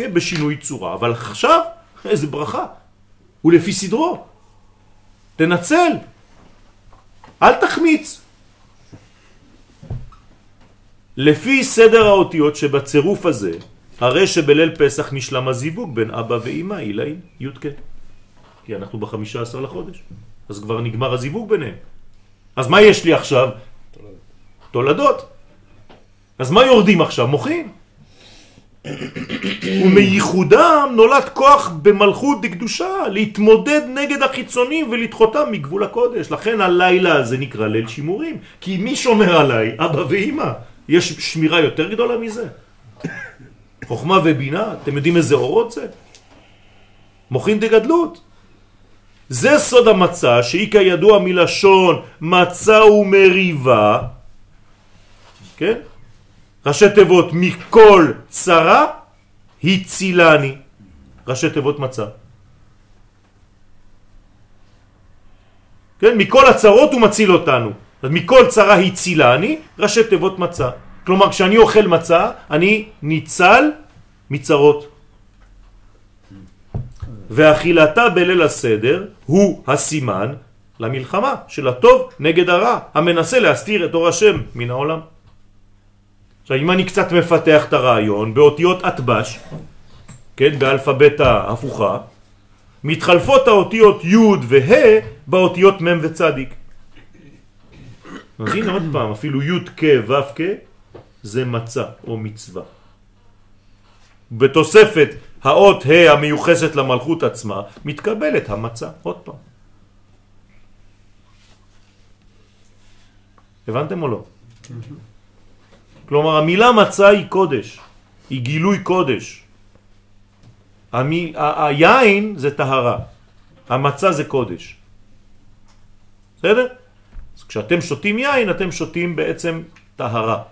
בשינוי צורה, אבל עכשיו, איזה ברכה, הוא לפי סדרו. תנצל, אל תחמיץ. לפי סדר האותיות שבצירוף הזה, הרי שבליל פסח נשלם הזיווג בין אבא ואימא, אילאי, יודקה. כי אנחנו בחמישה עשר לחודש, אז כבר נגמר הזיווג ביניהם. אז מה יש לי עכשיו? תולדות. אז מה יורדים עכשיו? מוחים. ומייחודם נולד כוח במלכות דקדושה להתמודד נגד החיצונים ולדחותם מגבול הקודש. לכן הלילה הזה נקרא ליל שימורים. כי מי שומר עליי? אבא ואימא. יש שמירה יותר גדולה מזה? חוכמה ובינה, אתם יודעים איזה אורות זה? מוכין דגדלות. זה סוד המצה, שהיא כידוע מלשון מצה ומריבה, כן? ראשי תיבות מכל צרה הצילני. ראשי תיבות מצה. כן? מכל הצרות הוא מציל אותנו. אז מכל צרה הצילני, ראשי תיבות מצה. כלומר, כשאני אוכל מצה, אני ניצל מצרות. ואכילתה בליל הסדר הוא הסימן למלחמה של הטוב נגד הרע, המנסה להסתיר את אור השם מן העולם. עכשיו, אם אני קצת מפתח את הרעיון, באותיות אטבש, כן, באלפבית ההפוכה, מתחלפות האותיות י' וה' באותיות מ' וצדיק. אז הנה עוד פעם, אפילו י' כ' ו' כ' זה מצה או מצווה. בתוספת האות ה' המיוחסת למלכות עצמה, מתקבלת המצה. עוד פעם. הבנתם או לא? כלומר, המילה מצה היא קודש, היא גילוי קודש. המי, היין זה טהרה, המצה זה קודש. בסדר? אז כשאתם שותים יין, אתם שותים בעצם טהרה.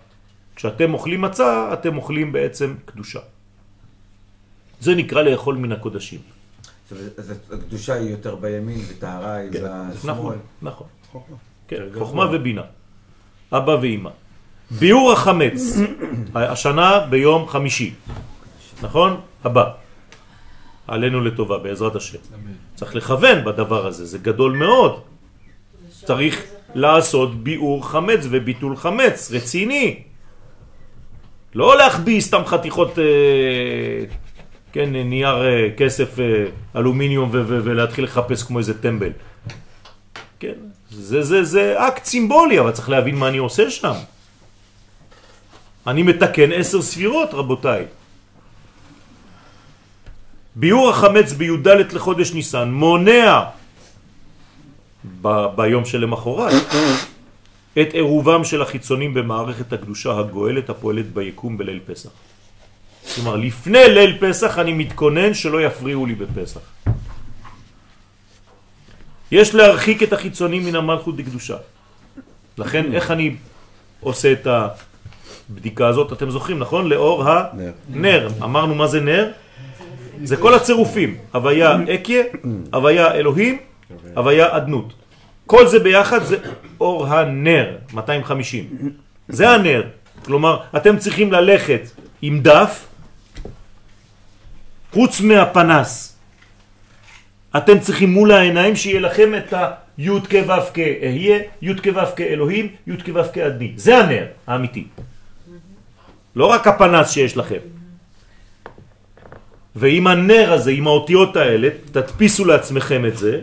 כשאתם אוכלים מצה, אתם אוכלים בעצם קדושה. זה נקרא לאכול מן הקודשים. אז הקדושה היא יותר בימין וטהרה היא כן, בשמאל. נכון, נכון. כן, חוכמה ובינה. אבא ואימא. ביאור החמץ, השנה ביום חמישי, נכון? הבא. עלינו לטובה, בעזרת השם. צריך לכוון בדבר הזה, זה גדול מאוד. צריך לעשות ביאור חמץ וביטול חמץ, רציני. לא להחביא סתם חתיכות, אה, כן, נייר אה, כסף, אה, אלומיניום ולהתחיל לחפש כמו איזה טמבל. כן, זה, זה, זה אקט סימבולי, אבל צריך להבין מה אני עושה שם. אני מתקן עשר ספירות, רבותיי. ביור החמץ בי"ד לחודש ניסן מונע ב- ביום שלמחרת את עירובם של החיצונים במערכת הקדושה הגואלת הפועלת ביקום בליל פסח. כלומר, לפני ליל פסח אני מתכונן שלא יפריעו לי בפסח. יש להרחיק את החיצונים מן המלכות דקדושה. לכן, איך אני עושה את הבדיקה הזאת? אתם זוכרים, נכון? לאור הנר. אמרנו מה זה נר? זה כל הצירופים. הוויה אקיה, הוויה אלוהים, הוויה אדנות. כל זה ביחד זה אור הנר, 250. זה הנר. כלומר, אתם צריכים ללכת עם דף, חוץ מהפנס. אתם צריכים מול העיניים שיהיה לכם את הי' כ' ו' כ' אהיה, י' כ' ו' כ' אלוהים, י' כ' ו' כ' אדני. זה הנר האמיתי. לא רק הפנס שיש לכם. ועם הנר הזה, עם האותיות האלה, תדפיסו לעצמכם את זה,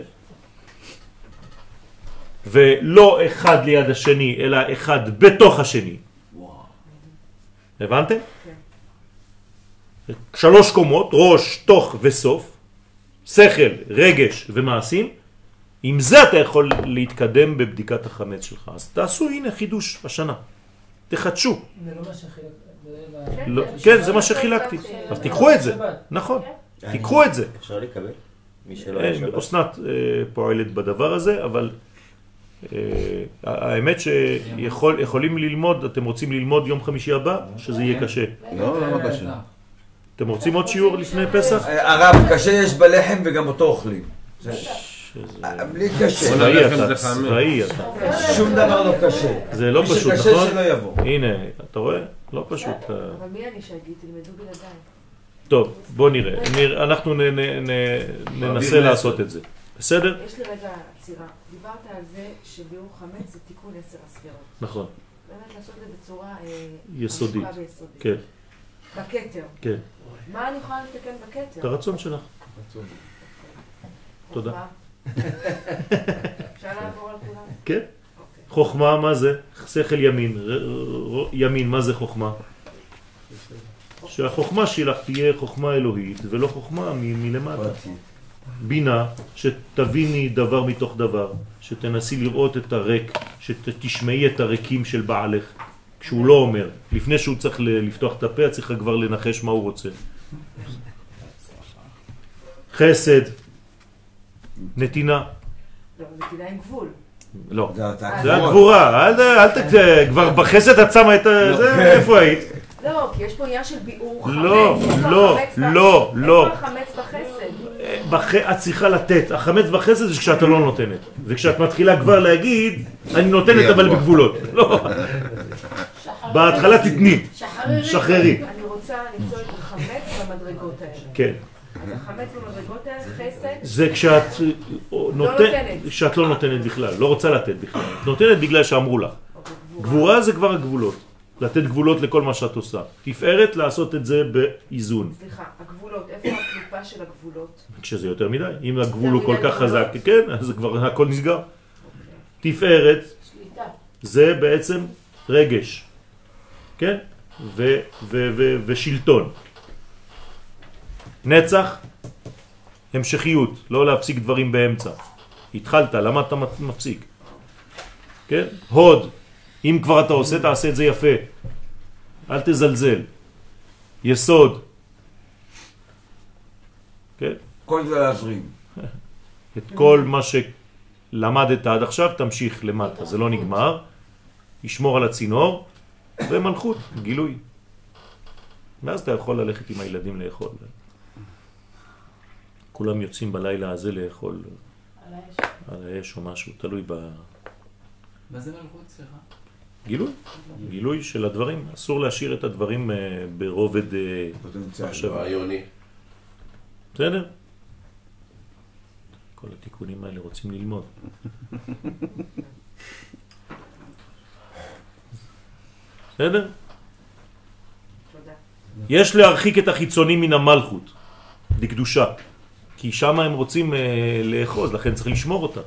ולא אחד ליד השני, אלא אחד בתוך השני. הבנתם? שלוש קומות, ראש, תוך וסוף, שכל, רגש ומעשים, עם זה אתה יכול להתקדם בבדיקת החמץ שלך. אז תעשו, הנה, חידוש השנה. תחדשו. זה לא מה שחילק... לא, כן, זה מה שחילקתי. אז תיקחו את זה. נכון, תיקחו את זה. אפשר לקבל? אסנת אה, פועלת בדבר הזה, אבל אה, האמת שיכולים ללמוד, אתם רוצים ללמוד יום חמישי הבא, שזה יהיה קשה. לא, למה קשה? אתם רוצים עוד שיעור לפני פסח? הרב, קשה יש בלחם וגם אותו אוכלים. זה- אה, בלי קשה. צבאי אתה. צבאי אתה. שום דבר לא קשה. זה לא מי פשוט, שקשה נכון? שלא יבוא. הנה, אתה רואה? לא פשוט. אה, אבל מי אני שאגיד? תלמדו בלעדיי. טוב, בוא נראה. אנחנו ננסה לעשות את זה. בסדר? יש לי רגע עצירה. דיברת על זה שביאור חמץ זה תיקון עשר הספירות. נכון, באמת לעשות את זה בצורה אה, יסודית. כן, בכתר. כן. מה אני יכולה לתקן בכתר? את הרצון שלך. תודה. חוכמה. אפשר לעבור על כולם? כן. אוקיי. חוכמה, מה זה? שכל ימין. ימין, מה זה חוכמה? שהחוכמה שלך תהיה חוכמה אלוהית ולא חוכמה מלמטה. בינה, שתביני דבר מתוך דבר, שתנסי לראות את הריק, שתשמעי את הריקים של בעלך, כשהוא לא אומר. לפני שהוא צריך לפתוח את הפה, את צריכה כבר לנחש מה הוא רוצה. חסד, נתינה, לא, נתינה עם גבול. לא. זה זה הגבורה, אל ת- אל ת... כבר בחסד את שמה את ה... זה, איפה היית? לא, כי יש פה עניין של ביעור חמץ. לא, לא, לא, לא. איפה החמץ בחסד? בח... את צריכה לתת, החמץ בחסד זה כשאתה לא נותנת. וכשאת מתחילה כבר להגיד, אני נותנת אבל בגבולות. לא, בהתחלה תתני, שחררי. אני רוצה למצוא את החמץ במדרגות האלה. כן. אז החמץ במדרגות האלה, חסד, זה כשאת נותנת, נותנת. כשאת לא נותנת בכלל, לא רוצה לתת בכלל. את נותנת בגלל שאמרו לך. אוקיי, גבורה. זה כבר הגבולות. לתת גבולות לכל מה שאת עושה. תפארת לעשות את זה באיזון. סליחה, הגבולות, איפה הקליפה של הגבולות? כשזה יותר מדי. אם הגבול הוא כל כך חזק? כן, אז כבר הכל נסגר. תפארת שליטה. זה בעצם רגש, כן? ושלטון. נצח, המשכיות, לא להפסיק דברים באמצע. התחלת, למה אתה מפסיק? כן? הוד, אם כבר אתה עושה, תעשה את זה יפה. אל תזלזל. יסוד, כן? כל זה להזרים. את כל מה שלמדת עד עכשיו תמשיך למטה, זה לא נגמר. ישמור על הצינור, ומלכות, גילוי. ואז אתה יכול ללכת עם הילדים לאכול. כולם יוצאים בלילה הזה לאכול על האש. על האש או משהו, תלוי ב... מה זה מלכות? סליחה. גילוי, גילוי של הדברים. אסור להשאיר את הדברים אה, ברובד אה, פוטנציאל. עכשיו. רעיוני. בסדר? כל התיקונים האלה רוצים ללמוד. בסדר? תודה. יש להרחיק את החיצוני מן המלכות, לקדושה. כי שם הם רוצים אה, לאחוז, לכן צריך לשמור אותה.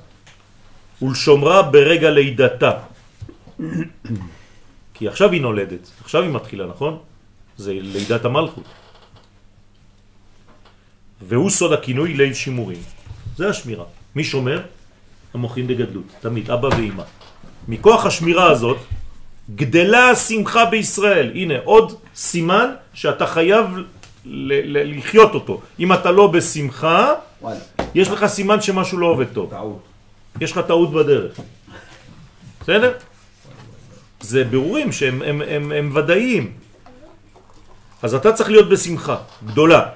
ולשומרה ברגע לידתה. כי עכשיו היא נולדת, עכשיו היא מתחילה, נכון? זה לידת המלכות. והוא סוד הכינוי ליל שימורים. זה השמירה. מי שומר? המוחים בגדלות, תמיד, אבא ואמא. מכוח השמירה הזאת גדלה השמחה בישראל. הנה, עוד סימן שאתה חייב לחיות אותו. אם אתה לא בשמחה, וואלה, יש לך סימן שמשהו לא עובד טוב. טעות. יש לך טעות בדרך. בסדר? זה בירורים שהם הם, הם, הם ודאיים. אז אתה צריך להיות בשמחה גדולה.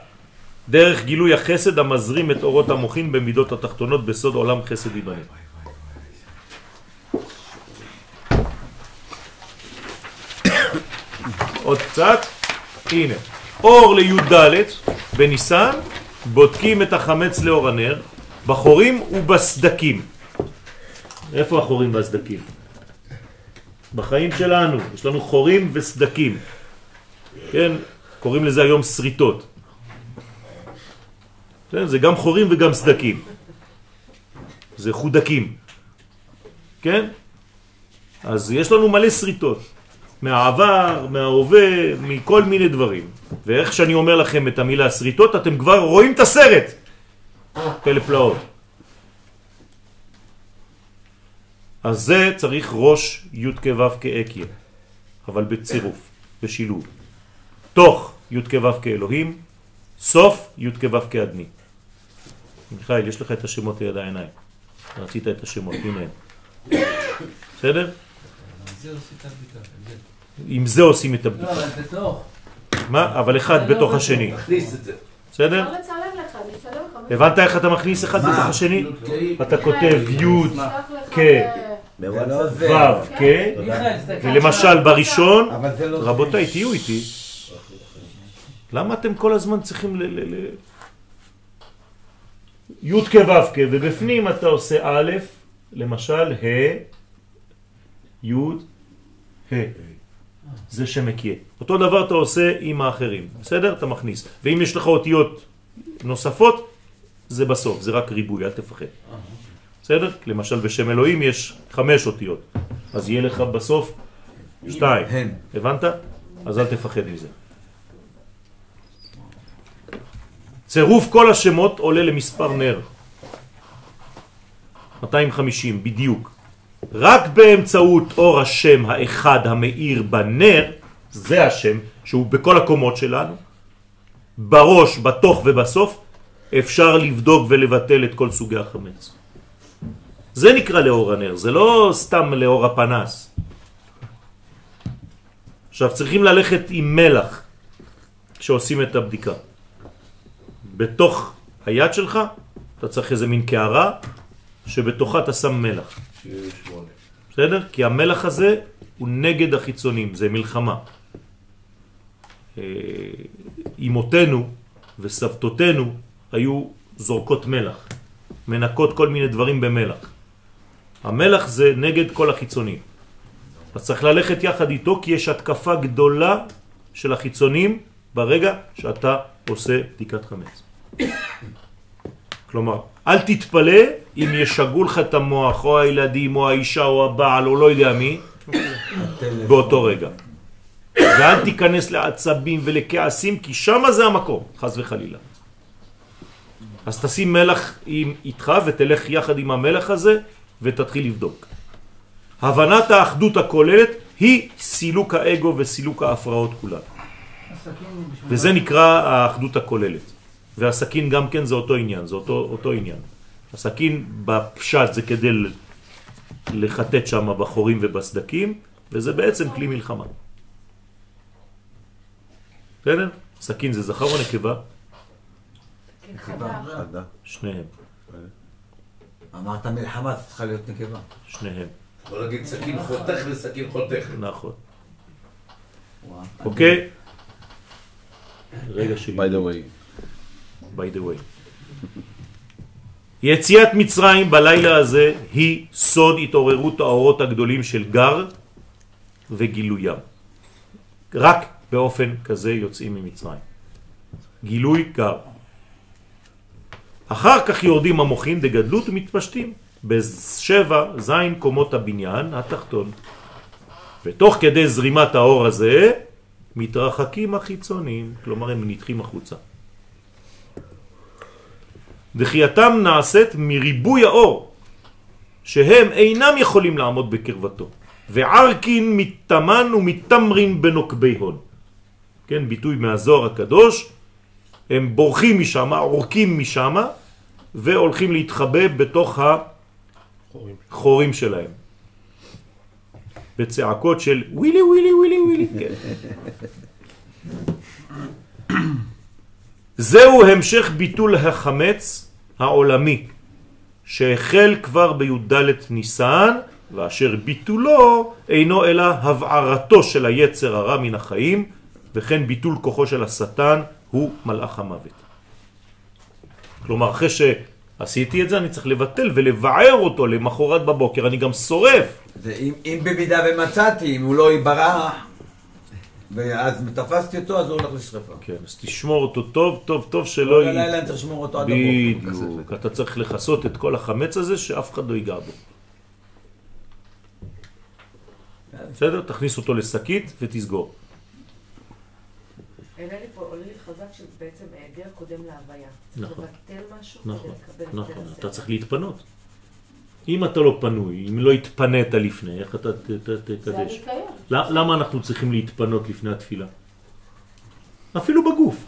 דרך גילוי החסד המזרים את אורות המוחין במידות התחתונות בסוד עולם חסד ייבנה. עוד קצת. הנה. אור לי"ד בניסן בודקים את החמץ לאור הנר בחורים ובסדקים. איפה החורים והסדקים? בחיים שלנו, יש לנו חורים וסדקים. כן, קוראים לזה היום שריטות. כן, זה גם חורים וגם סדקים. זה חודקים. כן? אז יש לנו מלא שריטות. מהעבר, מההווה, מכל מיני דברים. ואיך שאני אומר לכם את המילה שריטות, אתם כבר רואים את הסרט. פלא פלאות. אז זה צריך ראש י' כו' כאקיה, אבל בצירוף, בשילוב. תוך י' כו' כאלוהים, סוף י' כו' כאדני. מיכאל, יש לך את השמות ליד העיניים. רצית את השמות, הנה הם. בסדר? עם זה עושים את לא, הבדיקה. אבל בתוך. מה? אבל אחד בתוך השני. תכניס את זה. בסדר? לך. הבנת איך אתה מכניס אחד בתוך השני? אתה כותב י' כ- לא ו' זה. כ... ולמשל בראשון, לא. רבותיי, תהיו איתי. למה אתם כל הזמן צריכים ל... ל, ל... י' כ' ו' כ', ובפנים אתה עושה א', למשל ה', י', ה'. זה שמקיה. אותו דבר אתה עושה עם האחרים, בסדר? אתה מכניס. ואם יש לך אותיות נוספות, זה בסוף, זה רק ריבוי, אל תפחד. בסדר? למשל בשם אלוהים יש חמש אותיות, אז יהיה לך בסוף שתיים. הבנת? אז אל תפחד מזה. צירוף כל השמות עולה למספר נר. 250 בדיוק. רק באמצעות אור השם האחד המאיר בנר, זה השם שהוא בכל הקומות שלנו, בראש, בתוך ובסוף, אפשר לבדוק ולבטל את כל סוגי החמץ. זה נקרא לאור הנר, זה לא סתם לאור הפנס. עכשיו צריכים ללכת עם מלח כשעושים את הבדיקה. בתוך היד שלך אתה צריך איזה מין קערה שבתוכה אתה שם מלח. בסדר? כי המלח הזה הוא נגד החיצונים, זה מלחמה. אה, אמותינו וסבתותינו היו זורקות מלח, מנקות כל מיני דברים במלח. המלח זה נגד כל החיצונים. אז צריך ללכת יחד איתו כי יש התקפה גדולה של החיצונים ברגע שאתה עושה בדיקת חמץ. כלומר, אל תתפלא אם ישגעו לך את המוח, או הילדים, או האישה, או הבעל, או לא יודע מי, באותו רגע. ואל תיכנס לעצבים ולכעסים, כי שם זה המקום, חס וחלילה. אז תשים מלח עם, איתך ותלך יחד עם המלח הזה ותתחיל לבדוק. הבנת האחדות הכוללת היא סילוק האגו וסילוק ההפרעות כולן. וזה נקרא האחדות הכוללת. והסכין גם כן זה אותו עניין, זה אותו, אותו עניין. הסכין בפשט זה כדי לחטט שם בחורים ובסדקים, וזה בעצם כלי מלחמה. בסדר? סכין זה זכר או נקבה? חדה. שניהם, אמרת מלחמה, זה צריכה להיות נקבה. שניהם, בוא נגיד סכין חותך וסכין חותך. נכון. אוקיי? רגע שלי. by the way. By the way. יציאת מצרים בלילה הזה היא סוד התעוררות האורות הגדולים של גר וגילוים. רק באופן כזה יוצאים ממצרים. גילוי גר. אחר כך יורדים המוחים דגדלות ומתפשטים בשבע זין קומות הבניין התחתון. ותוך כדי זרימת האור הזה מתרחקים החיצונים, כלומר הם נדחים החוצה. דחייתם נעשית מריבוי האור, שהם אינם יכולים לעמוד בקרבתו. וערקין מתאמן ומתמרין בנוקבי הון. כן, ביטוי מהזוהר הקדוש, הם בורחים משם, עורקים משם, והולכים להתחבא בתוך החורים שלהם. בצעקות של ווילי ווילי ווילי ווילי. כן. זהו המשך ביטול החמץ העולמי שהחל כבר בי"ד ניסן ואשר ביטולו אינו אלא הבערתו של היצר הרע מן החיים וכן ביטול כוחו של השטן הוא מלאך המוות. כלומר אחרי שעשיתי את זה אני צריך לבטל ולבער אותו למחרת בבוקר אני גם שורף זה אם, אם במידה ומצאתי, אם הוא לא יברח, ואז תפסתי אותו, אז הוא הולך לשרפה. כן, אז תשמור אותו טוב טוב טוב שלא כל י... הלילה צריך לשמור אותו עד הבוקר. בדיוק, אתה צריך לחסות את כל החמץ הזה שאף אחד לא ייגע בו. בסדר? תכניס אותו לשקית ותסגור. עולה לי פה, עולה לי חזק שבעצם היעדר קודם להוויה. צריך נכון. לבטל משהו נכון, כדי לקבל את נכון, זה. אתה צריך להתפנות. אם אתה לא פנוי, אם לא התפנית לפני, איך אתה תקדש? למה אנחנו צריכים להתפנות לפני התפילה? אפילו בגוף.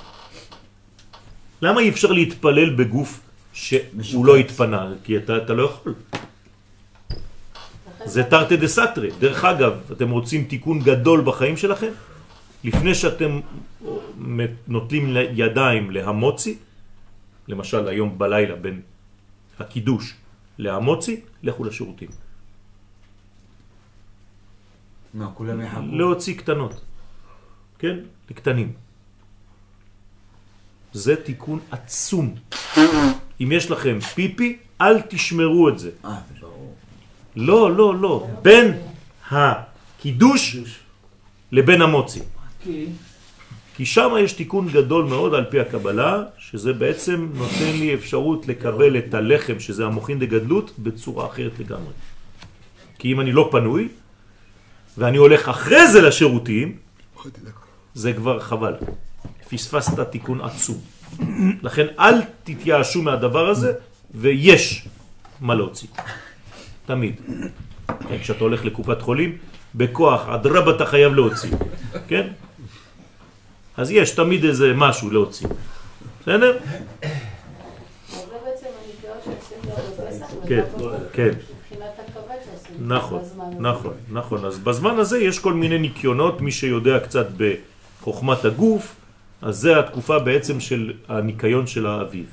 למה אי אפשר להתפלל בגוף שהוא. לא התפנה? כי אתה, אתה לא יכול. זה תרתי דה סתרי. דרך אגב, אתם רוצים תיקון גדול בחיים שלכם? לפני שאתם נוטלים ידיים להמוצי, למשל היום בלילה בין הקידוש להמוצי, לכו לשירותים. מה, כולם יחכו? להוציא קטנות, כן? לקטנים. זה תיקון עצום. אם יש לכם פיפי, אל תשמרו את זה. אה, זה ברור. לא, לא, לא. בין הקידוש לבין המוצי. כי שם יש תיקון גדול מאוד על פי הקבלה, שזה בעצם נותן לי אפשרות לקבל את הלחם, שזה המוכין דגדלות, בצורה אחרת לגמרי. כי אם אני לא פנוי, ואני הולך אחרי זה לשירותים, זה כבר חבל. פספסת תיקון עצום. לכן אל תתייאשו מהדבר הזה, ויש מה להוציא. תמיד. כן, כשאתה הולך לקופת חולים, בכוח, אדרבה אתה חייב להוציא. כן? אז יש תמיד איזה משהו להוציא. בסדר? כן, כן. נכון. נכון, נכון. אז בזמן הזה יש כל מיני ניקיונות, מי שיודע קצת בחוכמת הגוף, אז זה התקופה בעצם של הניקיון של האביב.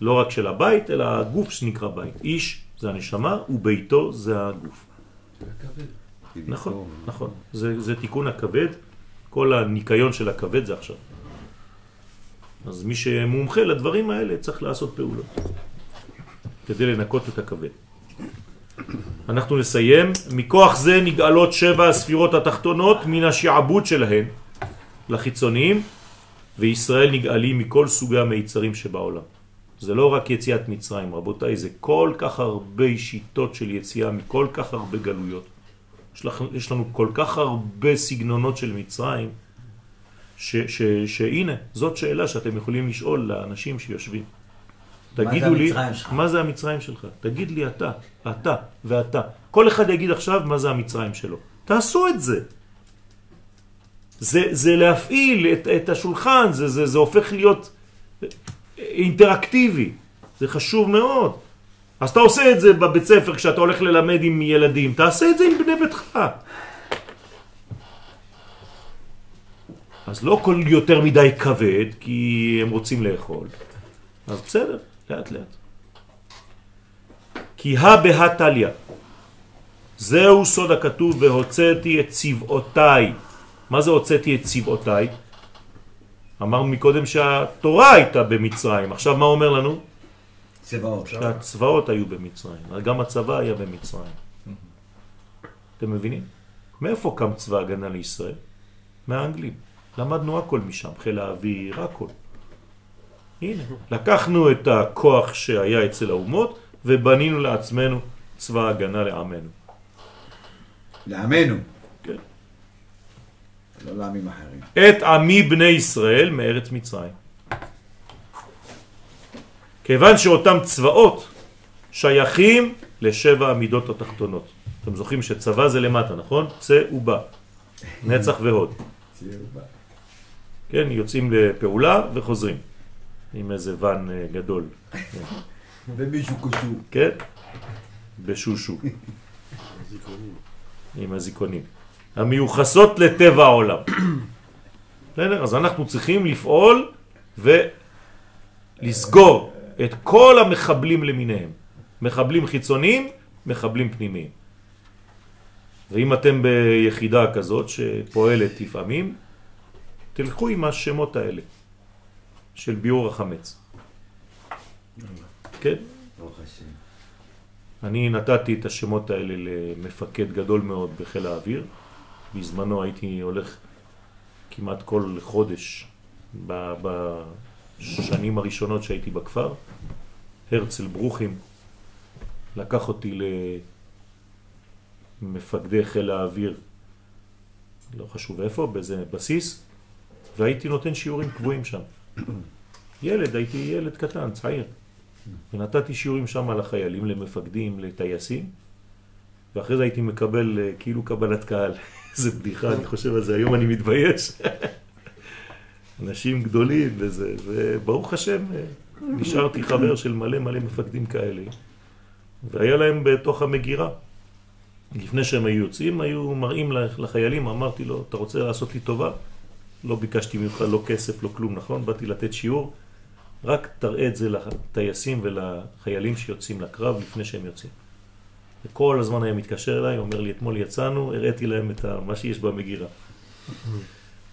לא רק של הבית, אלא הגוף שנקרא בית. איש זה הנשמה וביתו זה הגוף. נכון, נכון. זה, זה תיקון הכבד, כל הניקיון של הכבד זה עכשיו. אז מי שמומחה לדברים האלה צריך לעשות פעולות כדי לנקות את הכבד. אנחנו נסיים. מכוח זה נגאלות שבע הספירות התחתונות מן השעבוד שלהן לחיצוניים, וישראל נגאלים מכל סוגי המיצרים שבעולם. זה לא רק יציאת מצרים, רבותיי, זה כל כך הרבה שיטות של יציאה מכל כך הרבה גלויות. יש, לך, יש לנו כל כך הרבה סגנונות של מצרים, ש, ש, שהנה, זאת שאלה שאתם יכולים לשאול לאנשים שיושבים. תגידו לי, שלך? מה זה המצרים שלך? תגיד לי אתה, אתה ואתה. כל אחד יגיד עכשיו מה זה המצרים שלו. תעשו את זה. זה, זה להפעיל את, את השולחן, זה, זה, זה הופך להיות אינטראקטיבי. זה חשוב מאוד. אז אתה עושה את זה בבית ספר כשאתה הולך ללמד עם ילדים, תעשה את זה עם בני ביתך. אז לא כל יותר מדי כבד, כי הם רוצים לאכול. אז בסדר, לאט לאט. כי הא בהא תליא. זהו סוד הכתוב, והוצאתי את צבאותיי. מה זה הוצאתי את צבאותיי? אמרנו מקודם שהתורה הייתה במצרים, עכשיו מה אומר לנו? צבאות. שהצבאות היו במצרים, גם הצבא היה במצרים. אתם מבינים? מאיפה קם צבא הגנה לישראל? מהאנגלים. למדנו הכל משם, חיל האוויר, הכל. הנה, לקחנו את הכוח שהיה אצל האומות ובנינו לעצמנו צבא הגנה לעמנו. לעמנו. כן. לא לעמים אחרים. את עמי בני ישראל מארץ מצרים. כיוון שאותם צבאות שייכים לשבע המידות התחתונות. אתם זוכרים שצבא זה למטה, נכון? צא ובא. נצח והוד. כן, יוצאים לפעולה וחוזרים. עם איזה ואן אה, גדול. ומישהו קשור. כן? בשושו. עם הזיכונים. המיוחסות לטבע העולם. בסדר? אז אנחנו צריכים לפעול ולסגור את כל המחבלים למיניהם. מחבלים חיצוניים, מחבלים פנימיים. ואם אתם ביחידה כזאת שפועלת לפעמים, תלכו עם השמות האלה של ביור החמץ. כן? אני נתתי את השמות האלה למפקד גדול מאוד בחיל האוויר. בזמנו הייתי הולך כמעט כל חודש בשנים הראשונות שהייתי בכפר. הרצל ברוכים לקח אותי למפקדי חיל האוויר, לא חשוב איפה, באיזה בסיס, והייתי נותן שיעורים קבועים שם. ילד, הייתי ילד קטן, צעיר. ונתתי שיעורים שם לחיילים, למפקדים, לטייסים, ואחרי זה הייתי מקבל אה, כאילו קבלת קהל. איזה בדיחה, אני חושב על זה, היום אני מתבייש. אנשים גדולים וזה, וברוך השם, נשארתי חבר של מלא מלא מפקדים כאלה, והיה להם בתוך המגירה. לפני שהם היו יוצאים, היו מראים לח- לחיילים, אמרתי לו, אתה רוצה לעשות לי טובה? לא ביקשתי ממך לא כסף, לא כלום, נכון? באתי לתת שיעור, רק תראה את זה לטייסים ולחיילים שיוצאים לקרב לפני שהם יוצאים. וכל הזמן היה מתקשר אליי, אומר לי, אתמול יצאנו, הראיתי להם את מה שיש במגירה.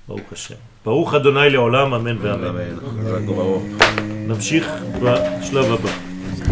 ברוך השם. ברוך אדוני לעולם, אמן ואמן. נמשיך בשלב הבא.